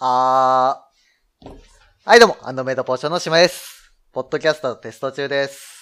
あー。はい、どうも、アンドメイドポーションの島です。ポッドキャストテスト中です。